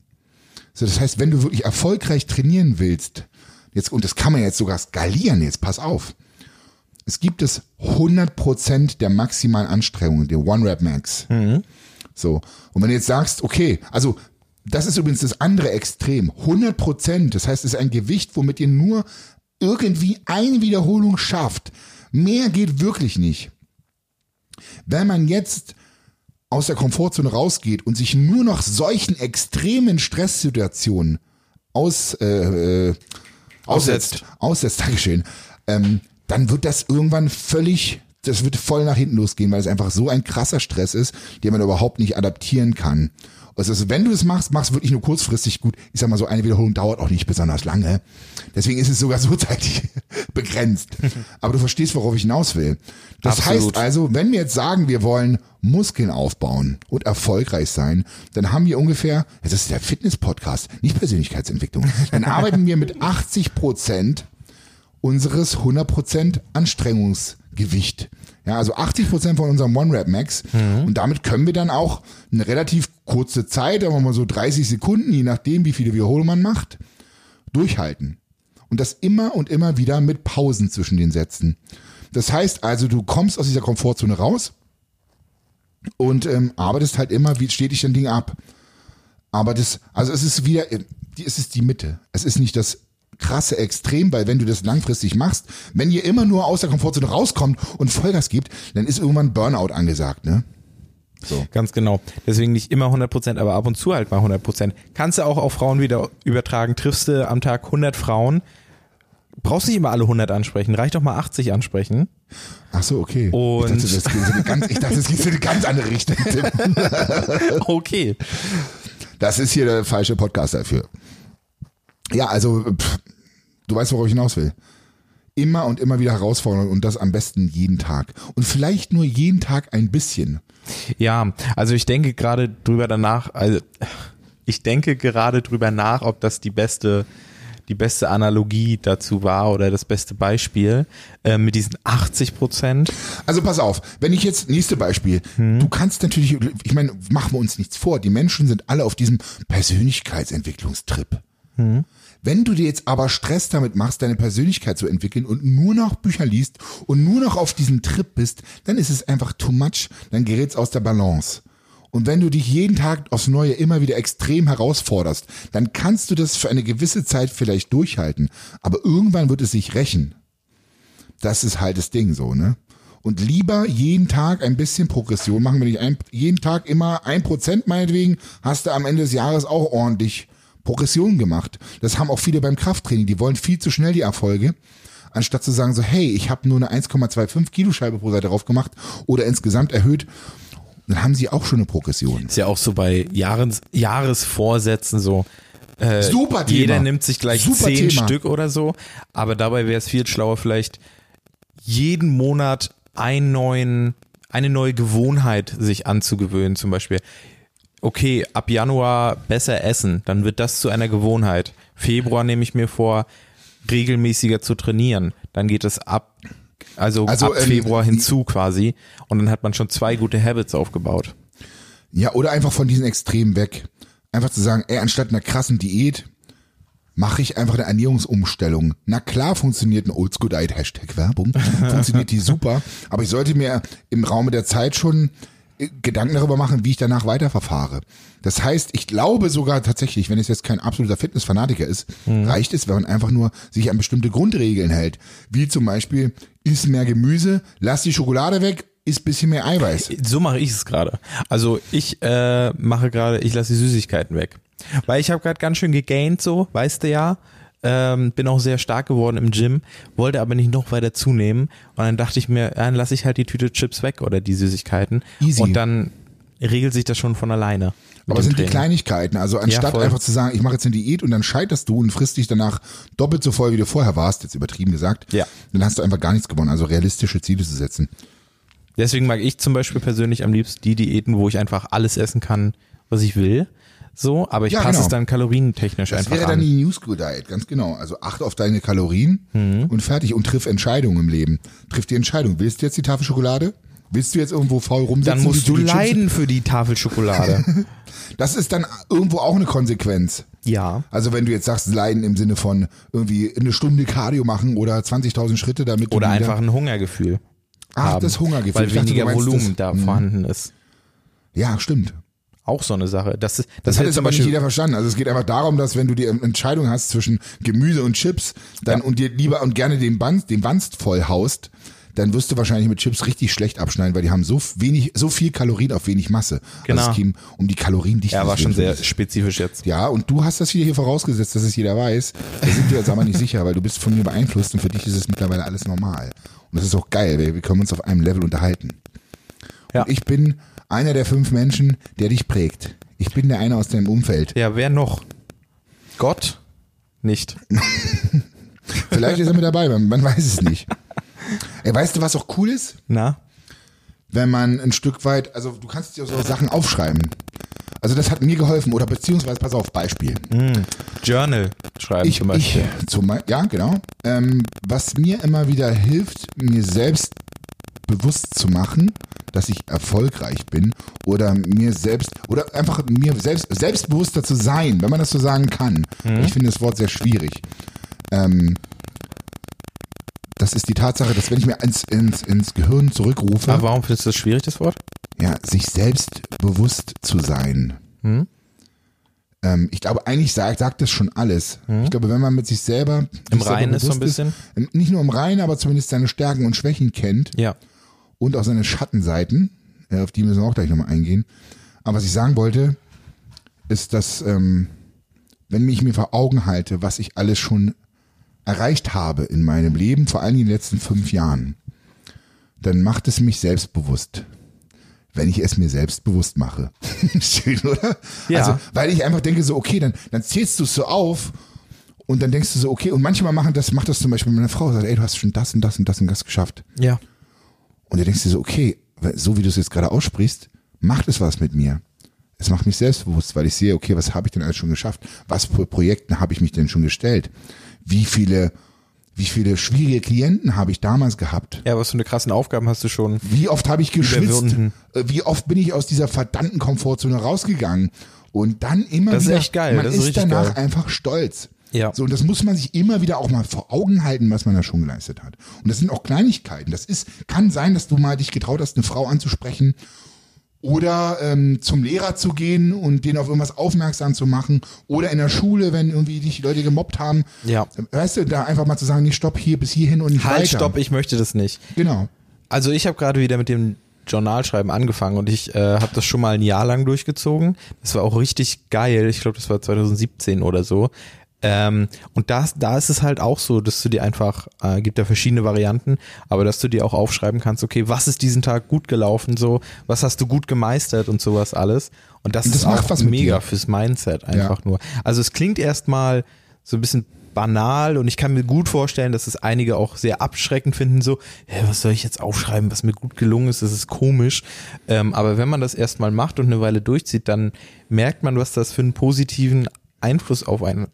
So, das heißt, wenn du wirklich erfolgreich trainieren willst, jetzt, und das kann man jetzt sogar skalieren, jetzt pass auf. Es gibt es 100% der maximalen Anstrengungen, der One Rep Max. So. Und wenn du jetzt sagst, okay, also das ist übrigens das andere Extrem. 100 Prozent, das heißt, es ist ein Gewicht, womit ihr nur irgendwie eine Wiederholung schafft. Mehr geht wirklich nicht. Wenn man jetzt aus der Komfortzone rausgeht und sich nur noch solchen extremen Stresssituationen aus, äh, äh, aussetzt, aussetzt, [LAUGHS] Dankeschön, ähm, dann wird das irgendwann völlig, das wird voll nach hinten losgehen, weil es einfach so ein krasser Stress ist, den man überhaupt nicht adaptieren kann. Also wenn du es machst, machst wirklich nur kurzfristig gut. Ich sag mal so, eine Wiederholung dauert auch nicht besonders lange. Deswegen ist es sogar [LAUGHS] so zeitlich begrenzt. Aber du verstehst, worauf ich hinaus will. Das Absolut. heißt also, wenn wir jetzt sagen, wir wollen Muskeln aufbauen und erfolgreich sein, dann haben wir ungefähr, das ist der Fitness-Podcast, nicht Persönlichkeitsentwicklung, dann arbeiten wir mit [LAUGHS] 80 Prozent unseres 100% Anstrengungsgewicht. Ja, also 80% von unserem One-Rap-Max. Und damit können wir dann auch eine relativ kurze Zeit, wir mal so 30 Sekunden, je nachdem, wie viele Wiederholungen man macht, durchhalten. Und das immer und immer wieder mit Pausen zwischen den Sätzen. Das heißt also, du kommst aus dieser Komfortzone raus und ähm, arbeitest halt immer wie stetig dein Ding ab. Aber das, also es ist wieder, es ist die Mitte. Es ist nicht das krasse Extrem, weil wenn du das langfristig machst, wenn ihr immer nur aus der Komfortzone rauskommt und Vollgas gibt, dann ist irgendwann Burnout angesagt, ne? Ganz genau. Deswegen nicht immer 100%, aber ab und zu halt mal 100%. Kannst du auch auf Frauen wieder übertragen. Triffst du am Tag 100 Frauen, brauchst nicht immer alle 100 ansprechen. Reicht doch mal 80 ansprechen. Ach so, okay. Und- ich dachte, das geht in so eine ganz, ich dachte, das geht in eine ganz andere Richtung. [LAUGHS] Okay. Das ist hier der falsche Podcast dafür. Ja, also pff, du weißt, worauf ich hinaus will. Immer und immer wieder herausfordern und das am besten jeden Tag. Und vielleicht nur jeden Tag ein bisschen. Ja, also ich denke gerade drüber danach, also ich denke gerade drüber nach, ob das die beste, die beste Analogie dazu war oder das beste Beispiel äh, mit diesen 80 Prozent. Also pass auf, wenn ich jetzt, nächste Beispiel, du kannst natürlich, ich meine, machen wir uns nichts vor, die Menschen sind alle auf diesem Persönlichkeitsentwicklungstrip. Wenn du dir jetzt aber Stress damit machst, deine Persönlichkeit zu entwickeln und nur noch Bücher liest und nur noch auf diesem Trip bist, dann ist es einfach too much, dann gerät's aus der Balance. Und wenn du dich jeden Tag aufs Neue immer wieder extrem herausforderst, dann kannst du das für eine gewisse Zeit vielleicht durchhalten. Aber irgendwann wird es sich rächen. Das ist halt das Ding so, ne? Und lieber jeden Tag ein bisschen Progression machen. Wenn ich ein, jeden Tag immer ein Prozent meinetwegen, hast du am Ende des Jahres auch ordentlich Progression gemacht. Das haben auch viele beim Krafttraining. Die wollen viel zu schnell die Erfolge anstatt zu sagen so, hey, ich habe nur eine 1,25 Kilo Scheibe pro Seite drauf gemacht oder insgesamt erhöht dann haben sie auch schon eine Progression. Ist ja auch so bei Jahres, Jahresvorsätzen so. Äh, Super Thema. Jeder nimmt sich gleich Super zehn Thema. Stück oder so, aber dabei wäre es viel schlauer, vielleicht jeden Monat einen neuen, eine neue Gewohnheit sich anzugewöhnen. Zum Beispiel, okay, ab Januar besser essen, dann wird das zu einer Gewohnheit. Februar nehme ich mir vor, regelmäßiger zu trainieren. Dann geht es ab, also, Also, ab ähm, Februar hinzu quasi. Und dann hat man schon zwei gute Habits aufgebaut. Ja, oder einfach von diesen Extremen weg. Einfach zu sagen, ey, anstatt einer krassen Diät mache ich einfach eine Ernährungsumstellung. Na klar funktioniert ein Oldschool Diet, Hashtag Werbung, funktioniert die super, [LAUGHS] aber ich sollte mir im Raume der Zeit schon Gedanken darüber machen, wie ich danach weiterverfahre. Das heißt, ich glaube sogar tatsächlich, wenn es jetzt kein absoluter Fitnessfanatiker ist, reicht es, wenn man einfach nur sich an bestimmte Grundregeln hält. Wie zum Beispiel, iss mehr Gemüse, lass die Schokolade weg, iss bisschen mehr Eiweiß. So mache ich es gerade. Also ich äh, mache gerade, ich lasse die Süßigkeiten weg. Weil ich habe gerade ganz schön gegaint, so, weißt du ja. Ähm, bin auch sehr stark geworden im Gym, wollte aber nicht noch weiter zunehmen. Und dann dachte ich mir, ja, dann lasse ich halt die Tüte Chips weg oder die Süßigkeiten. Easy. Und dann regelt sich das schon von alleine. Aber es sind die Training. Kleinigkeiten. Also anstatt voll. einfach zu sagen, ich mache jetzt eine Diät und dann scheiterst du und frisst dich danach doppelt so voll, wie du vorher warst, jetzt übertrieben gesagt, Ja. dann hast du einfach gar nichts gewonnen. Also realistische Ziele zu setzen. Deswegen mag ich zum Beispiel persönlich am liebsten die Diäten, wo ich einfach alles essen kann, was ich will. So, aber ich Ja, passe genau. es dann kalorientechnisch Das einfach wäre dann an. die New School Diet, ganz genau. Also achte auf deine Kalorien Mhm. und fertig und triff Entscheidungen im Leben. Triff die Entscheidung. Willst du jetzt die Tafel Schokolade? Willst du jetzt irgendwo faul rumsitzen? Dann musst du Chips- leiden für die Tafel Schokolade. [LAUGHS] Das ist dann irgendwo auch eine Konsequenz. ja. Also wenn du jetzt sagst, leiden im Sinne von irgendwie eine Stunde Cardio machen oder 20.000 Schritte, damit du Oder einfach ein Hungergefühl. Ach, haben, das Hungergefühl. Weil Ich dachte, du weniger meinst Volumen das- da vorhanden ist. Ja, stimmt. Auch so eine Sache. Das, das, Das hat jetzt aber nicht jeder verstanden. Also es geht einfach darum, dass wenn du die Entscheidung hast zwischen Gemüse und Chips, dann Ja. und dir lieber und gerne den Wanst, den Wanst voll haust, dann wirst du wahrscheinlich mit Chips richtig schlecht abschneiden, weil die haben so wenig, so viel Kalorien auf wenig Masse. Genau. Also es ging um die Kaloriendichte. er war schon sehr spezifisch jetzt. Ja, und du hast das wieder hier vorausgesetzt, dass es jeder weiß. Da sind wir jetzt aber nicht sicher, weil du bist von mir beeinflusst und für dich ist es mittlerweile alles normal. Und das ist auch geil, weil wir können uns auf einem Level unterhalten. Ja. Und ich bin einer der fünf Menschen, der dich prägt. Ich bin der eine aus deinem Umfeld. Ja, wer noch? Gott? Nicht. [LAUGHS] Vielleicht ist er mit dabei, man, man weiß es nicht. Ey, weißt du, was auch cool ist? Na? Wenn man ein Stück weit, also du kannst dir so Sachen aufschreiben. Also das hat mir geholfen. Oder beziehungsweise, pass auf, Beispiel. Journal schreiben Ich, zum ich Beispiel. zum, Be- ja, genau. Ähm, was mir immer wieder hilft, mir selbst bewusst zu machen, dass ich erfolgreich bin oder mir selbst oder einfach mir selbst selbstbewusster zu sein, wenn man das so sagen kann. Mhm. Ich finde das Wort sehr schwierig. Ähm, das ist die Tatsache, dass wenn ich mir ins, ins, ins Gehirn zurückrufe, Aber warum findest du das schwierig, das Wort? ja, sich selbst bewusst zu sein. Hm? Ähm, ich glaube, eigentlich sagt, sagt das schon alles. Ich glaube, wenn man mit sich selber? Im Reinen ist so ein bisschen? ähm, nicht nur im Reinen, aber zumindest seine Stärken und Schwächen kennt Ja. Und auch seine Schattenseiten, auf die müssen wir auch gleich nochmal eingehen. Aber was ich sagen wollte, ist, dass ähm, wenn ich mir vor Augen halte, was ich alles schon erreicht habe in meinem Leben, vor allem in den letzten fünf Jahren, dann macht es mich selbstbewusst. Wenn ich es mir selbst bewusst mache. [LAUGHS] Schön, oder? Ja. Also, weil ich einfach denke so, okay, dann, dann zählst du es so auf und dann denkst du so, okay, und manchmal machen das, macht das zum Beispiel meine Frau, sagt, ey, du hast schon das und das und das und das geschafft. Ja. Und du denkst dir so, okay, so wie du es jetzt gerade aussprichst, macht es was mit mir. Es macht mich selbstbewusst, weil ich sehe, okay, was habe ich denn alles schon geschafft? Was für Projekten habe ich mich denn schon gestellt? Wie viele, wie viele schwierige Klienten habe ich damals gehabt? Ja, was für eine krassen Aufgaben hast du schon? Wie oft habe ich geschwitzt? Überwunden. Äh, Wie oft bin ich aus dieser verdammten Komfortzone rausgegangen? Und dann immer Das ist wieder, echt geil, man das ist ist, danach geil. einfach stolz. Ja. So, und das muss man sich immer wieder auch mal vor Augen halten, was man da schon geleistet hat. Und das sind auch Kleinigkeiten. Das ist, kann sein, dass du mal dich getraut hast, eine Frau anzusprechen Oder ähm, zum Lehrer zu gehen und den auf irgendwas aufmerksam zu machen. Oder in der Schule, wenn irgendwie dich die Leute gemobbt haben. Ja. Weißt du, da einfach mal zu sagen, nee, stopp, hier bis hierhin und nicht Halt, weiter. stopp, ich möchte das nicht. Genau. Also ich habe gerade wieder mit dem Journalschreiben angefangen und ich äh, habe das schon mal ein Jahr lang durchgezogen. Das war auch richtig geil. Ich glaube, das war 2017 oder so. Ähm, und das, da ist es halt auch so, dass du dir einfach, äh, gibt ja verschiedene Varianten, aber dass du dir auch aufschreiben kannst, okay, was ist diesen Tag gut gelaufen, so, was hast du gut gemeistert und sowas alles. Und das, Und das ist macht auch was mega fürs Mindset einfach nur. Also es klingt erstmal so ein bisschen banal und ich kann mir gut vorstellen, dass es einige auch sehr abschreckend finden, so, hä, was soll ich jetzt aufschreiben, was mir gut gelungen ist, das ist komisch. Ähm, aber wenn man das erstmal macht und eine Weile durchzieht, dann merkt man, was das für einen positiven Einfluss auf einen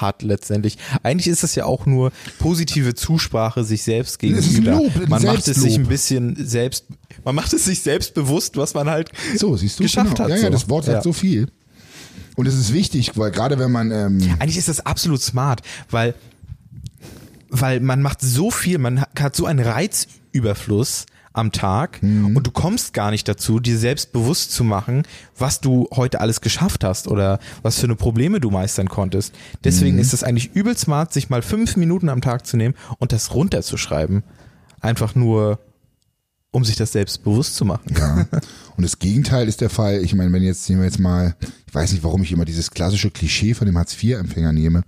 hat letztendlich. Eigentlich ist das ja auch nur positive Zusprache sich selbst gegenüber. Lob, man macht es sich Selbstlob. ein bisschen selbst, man macht es sich selbst bewusst, was man halt So, siehst du, geschafft genau. hat. Ja, ja, das Wort sagt Ja. so viel. Und es ist wichtig, weil gerade wenn man, ähm, Eigentlich ist das absolut smart, weil, weil man macht so viel, man hat so einen Reizüberfluss am Tag Mhm. und du kommst gar nicht dazu, dir selbst bewusst zu machen, was du heute alles geschafft hast oder was für eine Probleme du meistern konntest. Deswegen Mhm. ist es eigentlich übel smart, sich mal fünf Minuten am Tag zu nehmen und das runterzuschreiben. Einfach nur, um sich das selbst bewusst zu machen. ja. [LAUGHS] Und das Gegenteil ist der Fall. Ich meine, wenn jetzt, nehmen wir jetzt mal, ich weiß nicht, warum ich immer dieses klassische Klischee von dem Hartz-IV-Empfänger nehme.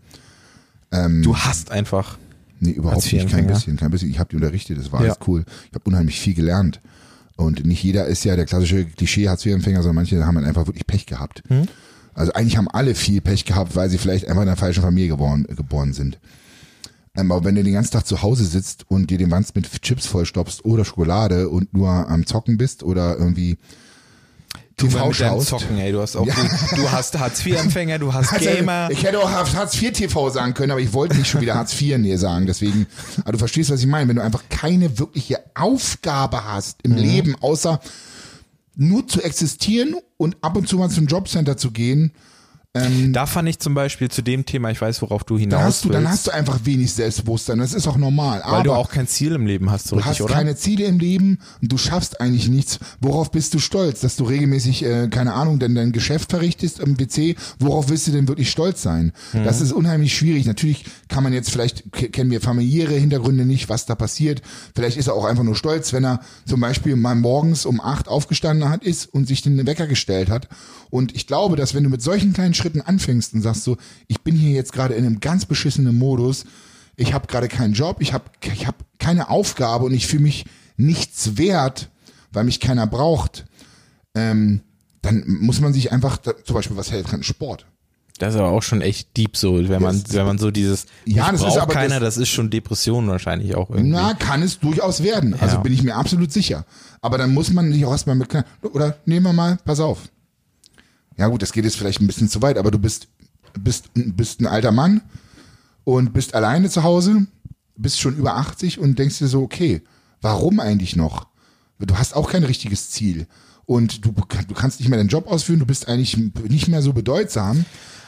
Du hast einfach Nee, überhaupt nicht, kein bisschen, kein bisschen. Ich habe die unterrichtet, das war Ja. alles cool. Ich habe unheimlich viel gelernt. Und nicht jeder ist ja der klassische Klischee Hartz-IV-Empfänger, sondern manche haben dann einfach wirklich Pech gehabt. Hm? Also eigentlich haben alle viel Pech gehabt, weil sie vielleicht einfach in der falschen Familie geboren, geboren sind. Ähm, aber wenn du den ganzen Tag zu Hause sitzt und dir den Wanst mit Chips vollstopfst oder Schokolade und nur am Zocken bist oder irgendwie Du TV schaust. Zocken, ey, du hast auch, Ja. du, du hast Hartz-IV-Empfänger, du hast Also, Gamer. Ich hätte auch Hartz IV TV sagen können, aber ich wollte nicht schon wieder Hartz IV nee sagen. Deswegen, aber du verstehst, was ich meine. Wenn du einfach keine wirkliche Aufgabe hast im Leben, außer nur zu existieren und ab und zu mal zum Jobcenter zu gehen, Da fand ich zum Beispiel zu dem Thema, ich weiß, worauf du hinaus dann hast du, willst, dann hast du einfach wenig Selbstbewusstsein. Das ist auch normal. weil aber du auch kein Ziel im Leben hast, so Du richtig, hast oder? keine Ziele im Leben und du schaffst eigentlich nichts. Worauf bist du stolz? Dass du regelmäßig, äh, keine Ahnung, denn dein Geschäft verrichtest am PC. Worauf willst du denn wirklich stolz sein? Mhm. Das ist unheimlich schwierig. Natürlich kann man jetzt, vielleicht ke- kennen wir familiäre Hintergründe nicht, was da passiert. Vielleicht ist er auch einfach nur stolz, wenn er zum Beispiel mal morgens um acht aufgestanden hat, ist und sich den Wecker gestellt hat. Und ich glaube, dass wenn du mit solchen kleinen Schritten anfängst und sagst so, ich bin hier jetzt gerade in einem ganz beschissenen Modus, ich habe gerade keinen Job, ich habe ich hab keine Aufgabe und ich fühle mich nichts wert, weil mich keiner braucht, ähm, dann muss man sich einfach, da, zum Beispiel, was hält dran? Sport. Das ist aber auch schon echt deep so, wenn man, Das- wenn man so dieses, Ja, das ist aber keiner, das- das, ist schon Depression wahrscheinlich auch irgendwie. Na, kann es durchaus werden. Also Ja. bin ich mir absolut sicher. Aber dann muss man sich auch erstmal mit, oder nehmen wir mal, pass auf. Ja gut, das geht jetzt vielleicht ein bisschen zu weit, aber du bist, bist, bist ein alter Mann und bist alleine zu Hause, bist schon über 80 und denkst dir so, okay, warum eigentlich noch? Du hast auch kein richtiges Ziel. Und du, du kannst nicht mehr deinen Job ausführen, du bist eigentlich nicht mehr so bedeutsam.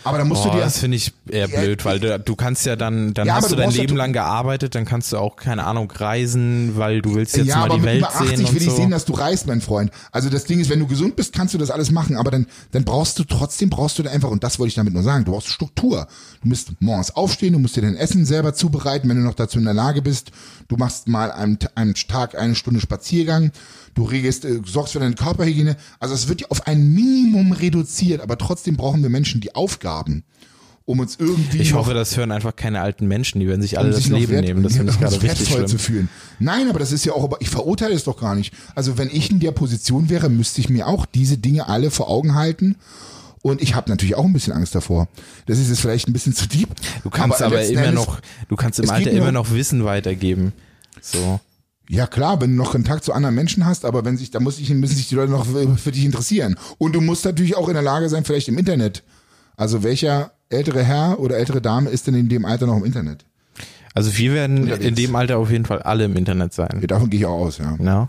Aber dann musst Boah, du dir. das finde ich eher Ja, blöd, weil du, du kannst ja dann, dann Ja, aber hast du dein brauchst ja- Leben lang gearbeitet, dann kannst du auch, keine Ahnung, reisen, weil du willst jetzt ja, mal aber die mit Welt über 80 sehen und will ich so. sehen, dass du reist, mein Freund. Also das Ding ist, wenn du gesund bist, kannst du das alles machen, aber dann, dann brauchst du trotzdem, brauchst du da einfach, und das wollte ich damit nur sagen, du brauchst Struktur. Du musst morgens aufstehen, du musst dir dein Essen selber zubereiten, wenn du noch dazu in der Lage bist. Du machst mal einen, einen Tag eine Stunde Spaziergang, du regelst, äh, sorgst für deine Körperhygiene. Also es wird ja auf ein Minimum reduziert, aber trotzdem brauchen wir Menschen die Aufgaben, um uns irgendwie ich noch hoffe, das hören einfach keine alten Menschen, die werden sich alle um das sich noch Leben wert, nehmen. Das finde ich gerade richtig wertvoll zu schlimm. fühlen. Nein, aber das ist ja auch, aber ich verurteile es doch gar nicht. Also wenn ich in der Position wäre, müsste ich mir auch diese Dinge alle vor Augen halten. Und ich habe natürlich auch ein bisschen Angst davor. Das ist jetzt vielleicht ein bisschen zu deep. Du kannst aber, letzten immer Endes- noch, du kannst im Alter immer noch Wissen weitergeben. So. Ja klar, wenn du noch Kontakt zu anderen Menschen hast, aber wenn sich, da muss ich, müssen sich die Leute noch für, für dich interessieren. Und du musst natürlich auch in der Lage sein, vielleicht im Internet. Also welcher ältere Herr oder ältere Dame ist denn in dem Alter noch im Internet? Also wir werden Unterwegs. in dem Alter auf jeden Fall alle im Internet sein. Ja, davon gehe ich auch aus, ja. Ja.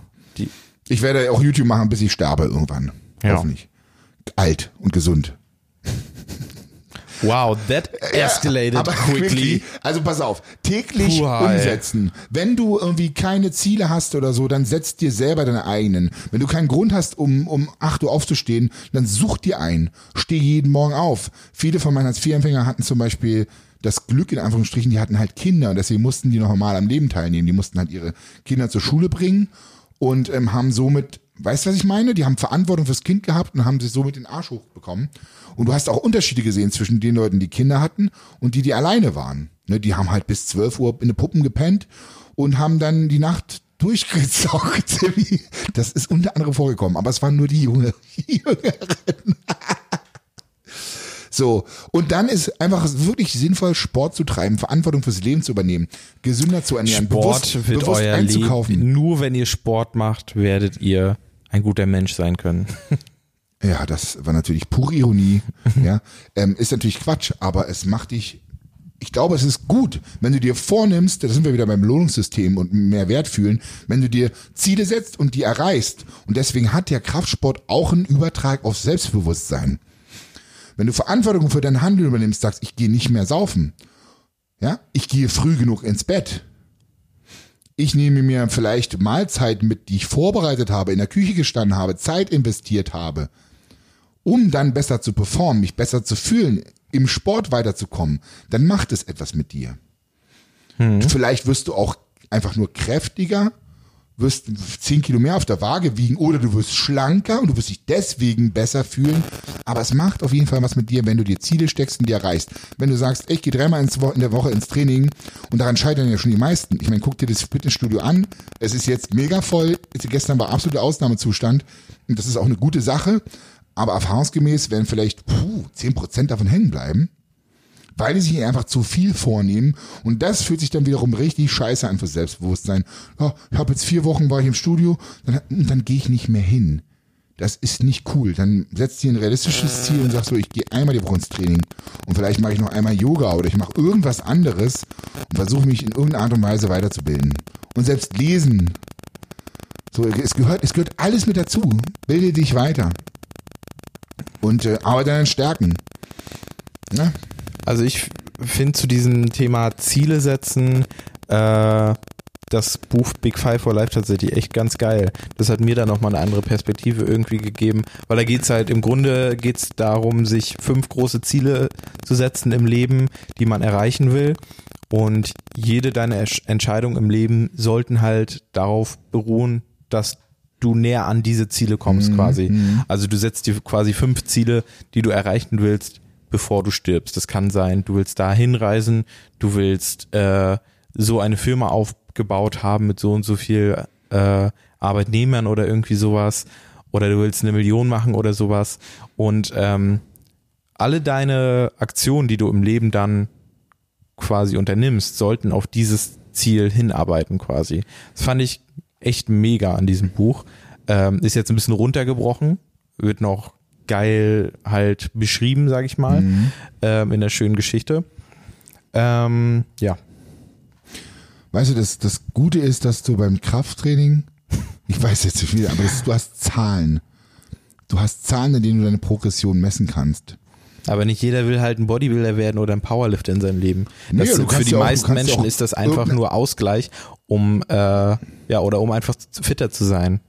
Ich werde auch YouTube machen, bis ich sterbe irgendwann. Ja. Hoffentlich. Alt und gesund. Wow, that escalated aber quickly. wirklich, also pass auf, täglich Puh, umsetzen. Wenn du irgendwie keine Ziele hast oder so, dann setz dir selber deine eigenen. Wenn du keinen Grund hast, um, um 8 Uhr aufzustehen, dann such dir einen. Steh jeden Morgen auf. Viele von meinen Hartz-IV-Empfängern hatten zum Beispiel das Glück, in Anführungsstrichen, die hatten halt Kinder und deswegen mussten die noch mal am Leben teilnehmen. Die mussten halt ihre Kinder zur Schule bringen und ähm, haben somit, weißt du, was ich meine? Die haben Verantwortung fürs Kind gehabt und haben sich somit den Arsch hochbekommen. Und du hast auch Unterschiede gesehen zwischen den Leuten, die Kinder hatten und die, die alleine waren. Ne, die haben halt bis 12 Uhr in den Puppen gepennt und haben dann die Nacht [LAUGHS] durchgezockt. [LAUGHS] Das ist unter anderem vorgekommen, aber es waren nur [LAUGHS] die Jüngeren. So, und dann ist einfach wirklich sinnvoll, Sport zu treiben, Verantwortung fürs Leben zu übernehmen, gesünder zu ernähren, Sport bewusst, wird bewusst euer einzukaufen. Leben. Nur wenn ihr Sport macht, werdet ihr ein guter Mensch sein können. [LAUGHS] Ja, das war natürlich pure Ironie. [LAUGHS] ja, ähm, ist natürlich Quatsch, aber es macht dich. Ich glaube, es ist gut, wenn du dir vornimmst, da sind wir wieder beim Belohnungssystem und mehr Wert fühlen, wenn du dir Ziele setzt und die erreichst. Und deswegen hat der Kraftsport auch einen Übertrag auf Selbstbewusstsein. Wenn du Verantwortung für dein Handeln übernimmst, sagst, ich gehe nicht mehr saufen. Ja, ich gehe früh genug ins Bett. Ich nehme mir vielleicht Mahlzeiten mit, die ich vorbereitet habe, in der Küche gestanden habe, Zeit investiert habe, um dann besser zu performen, mich besser zu fühlen, im Sport weiterzukommen, dann macht es etwas mit dir. Vielleicht wirst du auch einfach nur kräftiger, wirst 10 Kilo mehr auf der Waage wiegen oder du wirst schlanker und du wirst dich deswegen besser fühlen. Aber es macht auf jeden Fall was mit dir, wenn du dir Ziele steckst und die erreichst. Wenn du sagst, ich gehe dreimal in der Woche ins Training und daran scheitern ja schon die meisten. Ich meine, guck dir das Fitnessstudio an. Es ist jetzt mega voll. Gestern war absoluter Ausnahmezustand und das ist auch eine gute Sache. Aber erfahrungsgemäß werden vielleicht puh, 10% davon hängen bleiben weil die sich einfach zu viel vornehmen und das fühlt sich dann wiederum richtig scheiße an für Selbstbewusstsein. Ja, ich habe jetzt vier Wochen war ich im Studio, dann, und dann gehe ich nicht mehr hin. Das ist nicht cool. Dann setzt dir ein realistisches Ziel und sagst so, ich gehe einmal die Woche ins Training und vielleicht mache ich noch einmal Yoga oder ich mache irgendwas anderes und versuche mich in irgendeiner Art und Weise weiterzubilden. Und selbst lesen. So, es gehört, es gehört alles mit dazu. Bilde dich weiter. Und äh, arbeite an deinen Stärken. Ne? Also ich finde zu diesem Thema Ziele setzen, äh, das Buch Big Five for Life tatsächlich echt ganz geil. Das hat mir dann nochmal eine andere Perspektive irgendwie gegeben, weil da geht's halt, im Grunde geht's darum, sich fünf große Ziele zu setzen im Leben, die man erreichen will. Und jede deiner Entscheidungen im Leben sollten halt darauf beruhen, dass du näher an diese Ziele kommst quasi. Also du setzt dir quasi fünf Ziele, die du erreichen willst, bevor du stirbst. Das kann sein, du willst da hinreisen, du willst äh, so eine Firma aufgebaut haben mit so und so viel äh, Arbeitnehmern oder irgendwie sowas. Oder du willst eine Million machen oder sowas. Und ähm, alle deine Aktionen, die du im Leben dann quasi unternimmst, sollten auf dieses Ziel hinarbeiten quasi. Das fand ich echt mega an diesem Buch. Ähm, ist jetzt ein bisschen runtergebrochen, wird noch geil halt beschrieben, sag ich mal, ähm, in der schönen Geschichte. Ähm, ja, Weißt du, das, das Gute ist, dass du beim Krafttraining, ich weiß jetzt nicht viel, aber das, du hast Zahlen. Du hast Zahlen, in denen du deine Progression messen kannst. aber nicht jeder will halt ein Bodybuilder werden oder ein Powerlifter in seinem Leben. Nee, Das, für die ja auch- meisten ja Menschen ist das einfach nur Ausgleich, um äh, ja oder um einfach fitter zu sein.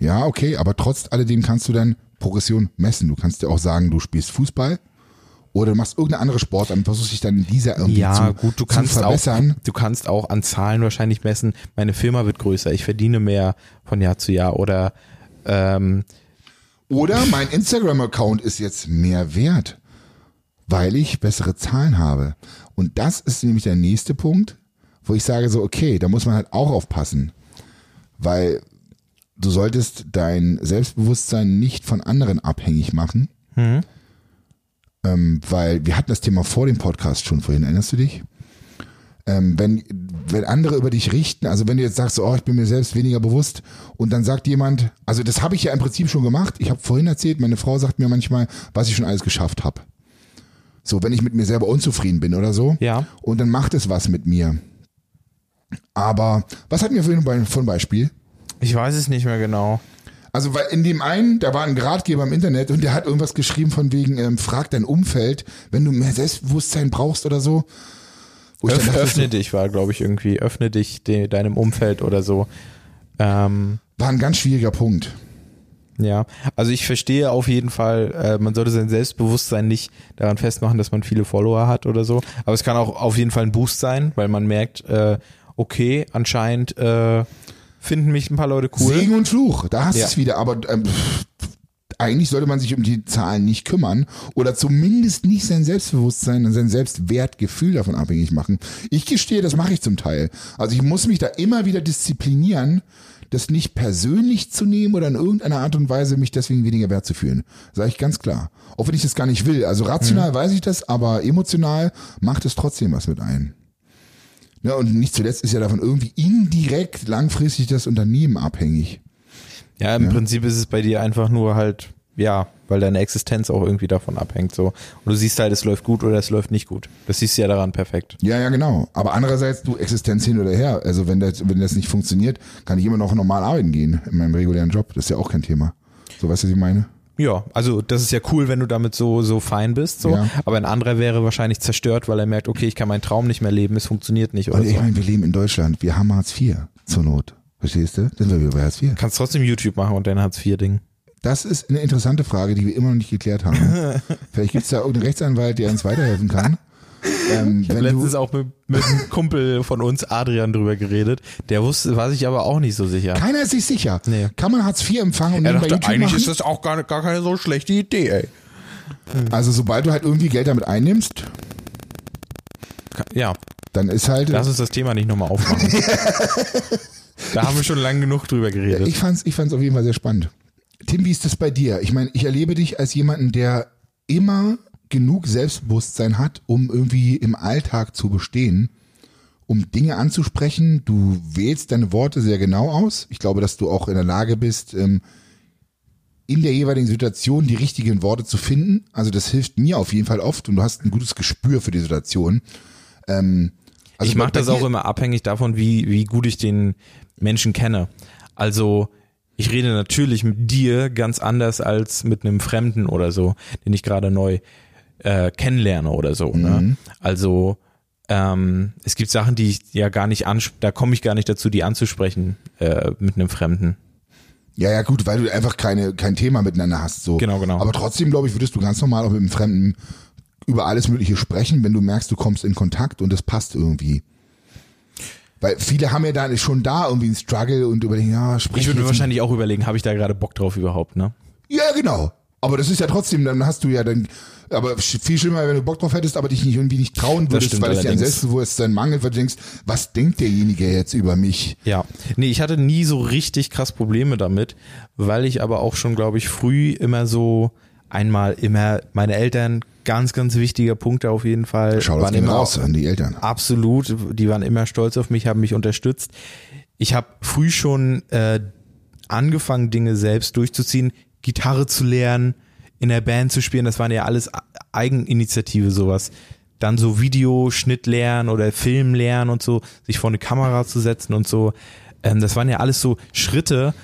Ja, okay, aber trotz alledem kannst du dann Progression messen. Du kannst ja auch sagen, du spielst Fußball oder du machst irgendeine andere Sportart und versuchst dich dann in dieser irgendwie Ja, zu, gut, du kannst auch, verbessern. du kannst auch an Zahlen wahrscheinlich messen. Meine Firma wird größer, ich verdiene mehr von Jahr zu Jahr oder ähm, Oder mein Instagram-Account ist jetzt mehr wert, weil ich bessere Zahlen habe. Und das ist nämlich der nächste Punkt, wo ich sage so, okay, da muss man halt auch aufpassen. Weil du solltest dein Selbstbewusstsein nicht von anderen abhängig machen. Ähm, weil wir hatten das Thema vor dem Podcast schon vorhin, erinnerst du dich? Ähm, wenn, wenn andere über dich richten, also wenn du jetzt sagst, oh, ich bin mir selbst weniger bewusst und dann sagt jemand, also das habe ich ja im Prinzip schon gemacht, ich habe vorhin erzählt, meine Frau sagt mir manchmal, was ich schon alles geschafft habe. So, wenn ich mit mir selber unzufrieden bin oder so. Ja. Und dann macht es was mit mir. Aber was hatten wir vorhin bei- von Beispiel? Ich weiß es nicht mehr genau. Also weil in dem einen, da war ein Ratgeber im Internet und der hat irgendwas geschrieben von wegen, ähm, frag dein Umfeld, wenn du mehr Selbstbewusstsein brauchst oder so. Öff, dachte, öffne dich war, glaube ich, irgendwie. Öffne dich de, deinem Umfeld oder so. Ähm, war ein ganz schwieriger Punkt. ja, also ich verstehe auf jeden Fall, äh, man sollte sein Selbstbewusstsein nicht daran festmachen, dass man viele Follower hat oder so. Aber es kann auch auf jeden Fall ein Boost sein, weil man merkt, äh, okay, anscheinend äh, finden mich ein paar Leute cool. Segen und Fluch, da hast du Ja. es wieder. Aber ähm, eigentlich sollte man sich um die Zahlen nicht kümmern oder zumindest nicht sein Selbstbewusstsein und sein Selbstwertgefühl davon abhängig machen. Ich gestehe, das mache ich zum Teil. Also ich muss mich da immer wieder disziplinieren, das nicht persönlich zu nehmen oder in irgendeiner Art und Weise mich deswegen weniger wert zu fühlen. Sage ich ganz klar. Auch wenn ich das gar nicht will. Also rational Mhm. weiß ich das, aber emotional macht es trotzdem was mit ein. Ja, und nicht zuletzt ist ja davon irgendwie indirekt langfristig das Unternehmen abhängig. Ja, im Prinzip ist es bei dir einfach nur halt, ja, weil deine Existenz auch irgendwie davon abhängt. So. Und du siehst halt, es läuft gut oder es läuft nicht gut. Das siehst du ja daran perfekt. Ja, ja, genau. Aber andererseits, du Existenz hin oder her. Also wenn das, wenn das nicht funktioniert, kann ich immer noch normal arbeiten gehen in meinem regulären Job. Das ist ja auch kein Thema. So, weißt du, was ich meine? Ja, also das ist ja cool, wenn du damit so so fein bist, so. Ja. Aber ein anderer wäre wahrscheinlich zerstört, weil er merkt, okay, ich kann meinen Traum nicht mehr leben, es funktioniert nicht oder Und ich so. meine, wir leben in Deutschland. Wir haben Hartz IV zur Not. Verstehst du? Dann sind wir bei Hartz IV. Kannst trotzdem YouTube machen und dein Hartz IV Ding. Das ist eine interessante Frage, die wir immer noch nicht geklärt haben. [LAUGHS] Vielleicht gibt es da irgendeinen Rechtsanwalt, der uns weiterhelfen kann. Ähm, wenn du, Letztens auch mit, mit einem Kumpel von uns, Adrian, drüber geredet. Der wusste, war sich aber auch nicht so sicher. keiner ist sich sicher. Nee. Kann man Hartz IV empfangen und nebenbei YouTube machen? das auch gar, gar keine so schlechte Idee, ey. Also sobald du halt irgendwie Geld damit einnimmst, Ja, dann ist halt. lass uns das Thema nicht nochmal aufmachen. [LAUGHS] da haben wir schon lange genug drüber geredet. ich fand's, ich fand's auf jeden Fall sehr spannend. Tim, wie ist das bei dir? Ich meine, ich erlebe dich als jemanden, der immer genug Selbstbewusstsein hat, um irgendwie im Alltag zu bestehen, um Dinge anzusprechen. Du wählst deine Worte sehr genau aus. Ich glaube, dass du auch in der Lage bist, ähm, in der jeweiligen Situation die richtigen Worte zu finden. Also das hilft mir auf jeden Fall oft und du hast ein gutes Gespür für die Situation. Ähm, also ich mache das auch immer abhängig davon, wie, wie gut ich den Menschen kenne. Also ich rede natürlich mit dir ganz anders als mit einem Fremden oder so, den ich gerade neu äh, kennenlerne oder so. Mhm. Ne? Also ähm, es gibt Sachen, die ich ja gar nicht ans, da komme ich gar nicht dazu, die anzusprechen äh, mit einem Fremden. Ja, ja, gut, weil du einfach keine, kein Thema miteinander hast. So. Genau, genau. Aber trotzdem, glaube ich, würdest du ganz normal auch mit einem Fremden über alles Mögliche sprechen, wenn du merkst, du kommst in Kontakt und das passt irgendwie. Weil viele haben ja dann schon da irgendwie einen Struggle und überlegen, ja, sprich Ich würde mir wahrscheinlich auch überlegen, habe ich da gerade Bock drauf überhaupt, ne? Ja, genau. Aber das ist ja trotzdem, dann hast du ja dann, aber viel schlimmer, wenn du Bock drauf hättest, aber dich nicht irgendwie nicht trauen würdest, weil es dir an. Selbstbewusstsein mangelt, weil du denkst, was denkt derjenige jetzt über mich? Ja, nee, ich hatte nie so richtig krass Probleme damit, weil ich aber auch schon, glaube ich, früh immer so einmal immer meine Eltern ganz, ganz wichtiger Punkt auf jeden Fall. Schau das immer raus an die Eltern. Absolut, die waren immer stolz auf mich, haben mich unterstützt. Ich habe früh schon äh, angefangen, Dinge selbst durchzuziehen, Gitarre zu lernen, in der Band zu spielen, das waren ja alles Eigeninitiative sowas. Dann so Videoschnitt lernen oder Film lernen und so, sich vor eine Kamera zu setzen und so. Ähm, das waren ja alles so Schritte,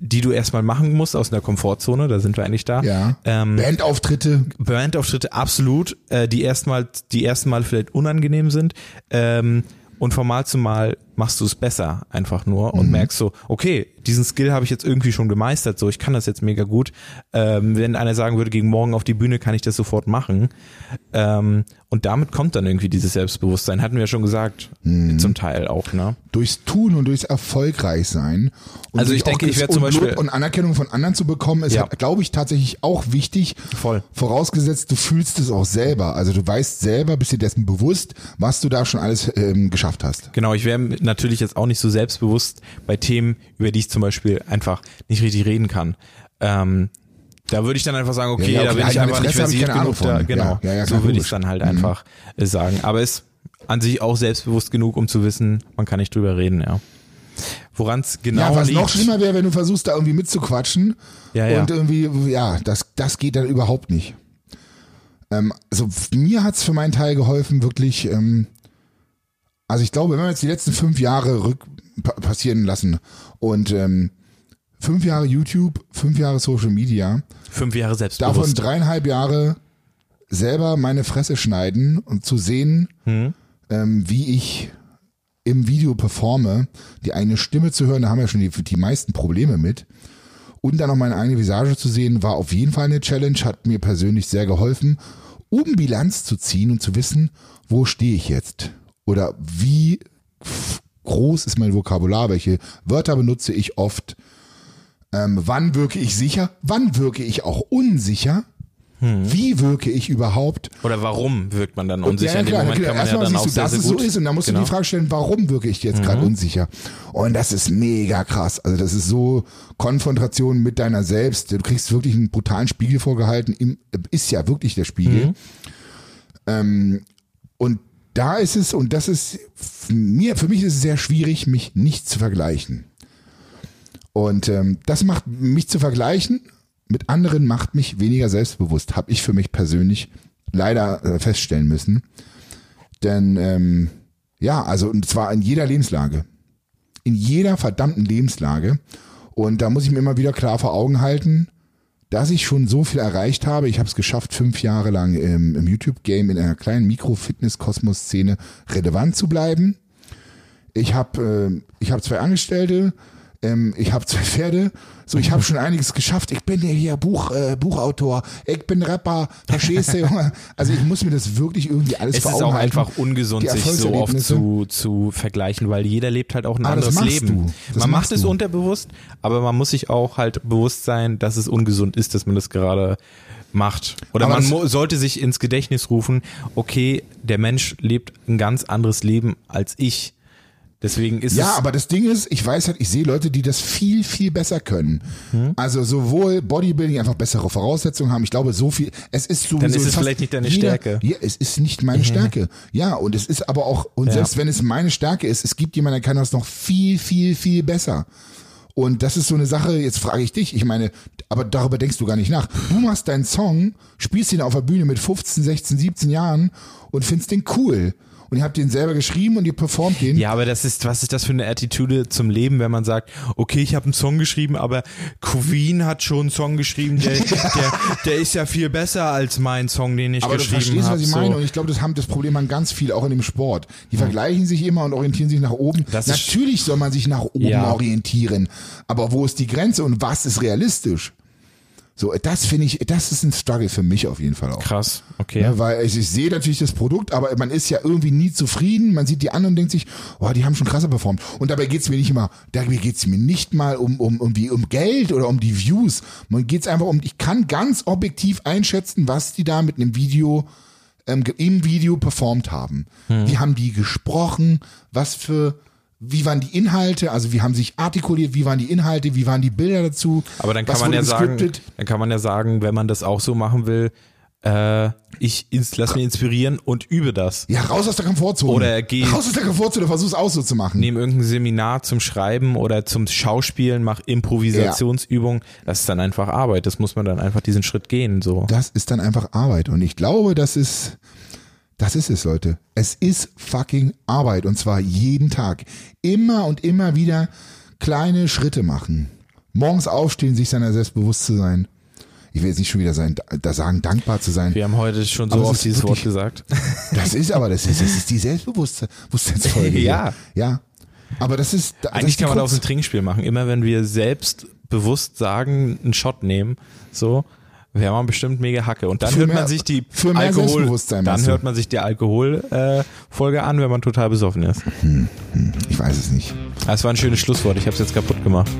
die du erstmal machen musst aus einer Komfortzone, da sind wir eigentlich da. Ja. Ähm, Bandauftritte, Bandauftritte absolut, äh, die erstmal, die ersten Mal vielleicht unangenehm sind. Ähm, und von Mal zu Mal machst du es besser einfach nur und merkst so, okay, diesen Skill habe ich jetzt irgendwie schon gemeistert, so ich kann das jetzt mega gut. Ähm, wenn einer sagen würde, gegen morgen auf die Bühne kann ich das sofort machen. Ähm, und damit kommt dann irgendwie dieses Selbstbewusstsein, hatten wir ja schon gesagt, zum Teil auch, ne? durchs Tun und durchs Erfolgreichsein. Und Also ich denke, ich das- werd zum Beispiel- und Anerkennung von anderen zu bekommen, ist, Ja. glaube ich, tatsächlich auch wichtig. Voll. Vorausgesetzt, du fühlst es auch selber. Also du weißt selber, bist dir dessen bewusst, was du da schon alles ähm, geschafft hast. Genau, ich wäre natürlich jetzt auch nicht so selbstbewusst bei Themen, über die ich zum Beispiel einfach nicht richtig reden kann. Ähm, da würde ich dann einfach sagen, okay, Ja, ja, da okay, bin halt ich meine einfach nicht versiert keine Ahnung genug da. von. Genau, Ja, so würde ich logisch. dann halt Mhm. einfach äh, sagen. Aber ist an sich auch selbstbewusst genug, um zu wissen, man kann nicht drüber reden, ja. Woran es genau ja, was liegt. noch schlimmer wäre, wenn du versuchst, da irgendwie mitzuquatschen Ja, ja. und irgendwie, ja, das, das geht dann überhaupt nicht. Ähm, also mir hat's für meinen Teil geholfen, wirklich, ähm, also ich glaube, wenn wir jetzt die letzten fünf Jahre rück pa passieren lassen und ähm, fünf Jahre YouTube, fünf Jahre Social Media, Fünf Jahre davon selbstbewusst. dreieinhalb Jahre selber meine Fresse schneiden und zu sehen, Hm? ähm, wie ich im Video performe, die eigene Stimme zu hören, da haben wir schon die, die meisten Probleme mit. Und dann noch meine eigene Visage zu sehen, war auf jeden Fall eine Challenge, hat mir persönlich sehr geholfen, um Bilanz zu ziehen und zu wissen, wo stehe ich jetzt? Oder wie groß ist mein Vokabular? Welche Wörter benutze ich oft? Ähm, wann wirke ich sicher? Wann wirke ich auch unsicher? Wie wirke ich überhaupt? Oder warum wirkt man dann unsicher? Ja, In dem klar, Moment klar. kann man ja Erstmal dann auch siehst du, sehr, dass sehr es so ist und dann musst du Genau. Mhm. die Frage stellen, warum wirke ich jetzt gerade unsicher? Und das ist mega krass. Also das ist so Konfrontation mit deiner selbst. Du kriegst wirklich einen brutalen Spiegel vorgehalten. Ist ja wirklich der Spiegel. Mhm. Ähm, und da ist es, und das ist mir, für mich ist es sehr schwierig, mich nicht zu vergleichen. Und ähm, das macht mich zu vergleichen mit anderen macht mich weniger selbstbewusst, habe ich für mich persönlich leider äh, feststellen müssen. Denn ähm, ja, also und zwar in jeder Lebenslage. In jeder verdammten Lebenslage. Und da muss ich mir immer wieder klar vor Augen halten, dass ich schon so viel erreicht habe. Ich habe es geschafft, fünf Jahre lang im, im YouTube-Game in einer kleinen Mikro-Fitness-Kosmos-Szene relevant zu bleiben. Ich habe äh, ich hab zwei Angestellte, ähm, ich habe zwei Pferde, so ich habe schon einiges geschafft. Ich bin ja hier Buch, äh, Buchautor, ich bin Rapper, verstehst du, Junge? Also ich muss mir das wirklich irgendwie alles Es ist auch halten. einfach ungesund, sich so oft zu, zu vergleichen, weil jeder lebt halt auch ein das anderes Leben. man macht es unterbewusst, aber man muss sich auch halt bewusst sein, dass es ungesund ist, dass man das gerade macht. Oder Aber man sollte sich ins Gedächtnis rufen, okay, der Mensch lebt ein ganz anderes Leben als ich. Deswegen ist Ja, aber das Ding ist, ich weiß halt, ich sehe Leute, die das viel, viel besser können. Hm? Also sowohl Bodybuilding einfach bessere Voraussetzungen haben. Ich glaube, so viel, es ist sowieso. Dann ist es vielleicht nicht deine jeder, Stärke. Ja, es ist nicht meine Stärke. Ja, und es ist aber auch, und Ja. selbst wenn es meine Stärke ist, es gibt jemanden, der kann das noch viel, viel, viel besser. Und das ist so eine Sache, jetzt frage ich dich, ich meine, aber darüber denkst du gar nicht nach. Du machst deinen Song, spielst ihn auf der Bühne mit 15, 16, 17 Jahren und findest den cool. Und ihr habt den selber geschrieben und ihr performt den. Ja, aber das ist, was ist das für eine Attitude zum Leben, wenn man sagt, okay, ich habe einen Song geschrieben, aber Queen hat schon einen Song geschrieben, der, [LAUGHS] der, der ist ja viel besser als mein Song, den ich Aber du geschrieben verstehst, habe. was ich meine. Und ich glaube, das haben das Problem haben ganz viel, auch in dem Sport. Die vergleichen sich immer und orientieren sich nach oben. Das Natürlich soll man sich nach oben Ja. orientieren. Aber wo ist die Grenze und was ist realistisch? So, das finde ich, das ist ein Struggle für mich auf jeden Fall auch. Krass, okay. Ja, weil ich, ich sehe natürlich das Produkt, aber man ist ja irgendwie nie zufrieden. Man sieht die anderen und denkt sich, oh, die haben schon krasser performt. Und dabei geht's mir nicht immer, dabei geht's mir nicht mal um, um, um, die, um Geld oder um die Views. Man geht's einfach um, ich kann ganz objektiv einschätzen, was die da mit einem Video, ähm, im Video performt haben. Hm. Wie haben die gesprochen? Was für, wie waren die Inhalte? Also wie haben sich artikuliert? Wie waren die Inhalte? Wie waren die Bilder dazu? Aber dann kann man ja sagen, gescriptet? dann kann man ja sagen, wenn man das auch so machen will, äh, ich ins, lass mich inspirieren und übe das. Ja, raus aus der Komfortzone. Oder geh- Raus aus der Komfortzone, versuch's auch so zu machen. Nehme irgendein Seminar zum Schreiben oder zum Schauspielen, mach Improvisationsübungen. Das ist dann einfach Arbeit. Das muss man dann einfach diesen Schritt gehen. So. das ist dann einfach Arbeit. Und ich glaube, das ist, das ist es, Leute. Es ist fucking Arbeit. Und zwar jeden Tag. Immer und immer wieder kleine Schritte machen. Morgens aufstehen, sich seiner selbst bewusst zu sein. Ich will jetzt nicht schon wieder sein, da sagen, dankbar zu sein. Wir haben heute schon so oft dieses Wort wirklich- gesagt. [LAUGHS] Das ist aber, das ist, das ist die Selbstbewusstseinsfolge. [LAUGHS] Ja. Ja. Aber das ist, das Eigentlich ist kann man Krux. aus ein Trinkspiel machen. Immer wenn wir selbst bewusst sagen, einen Shot nehmen, so, wäre man bestimmt mega Hacke. Und dann Für hört mehr- man sich die Alkohol, dann hört man sich die Alkoholfolge äh, an, wenn man total besoffen ist. Ich weiß es nicht. Das war ein schönes Schlusswort. Ich habe es jetzt kaputt gemacht.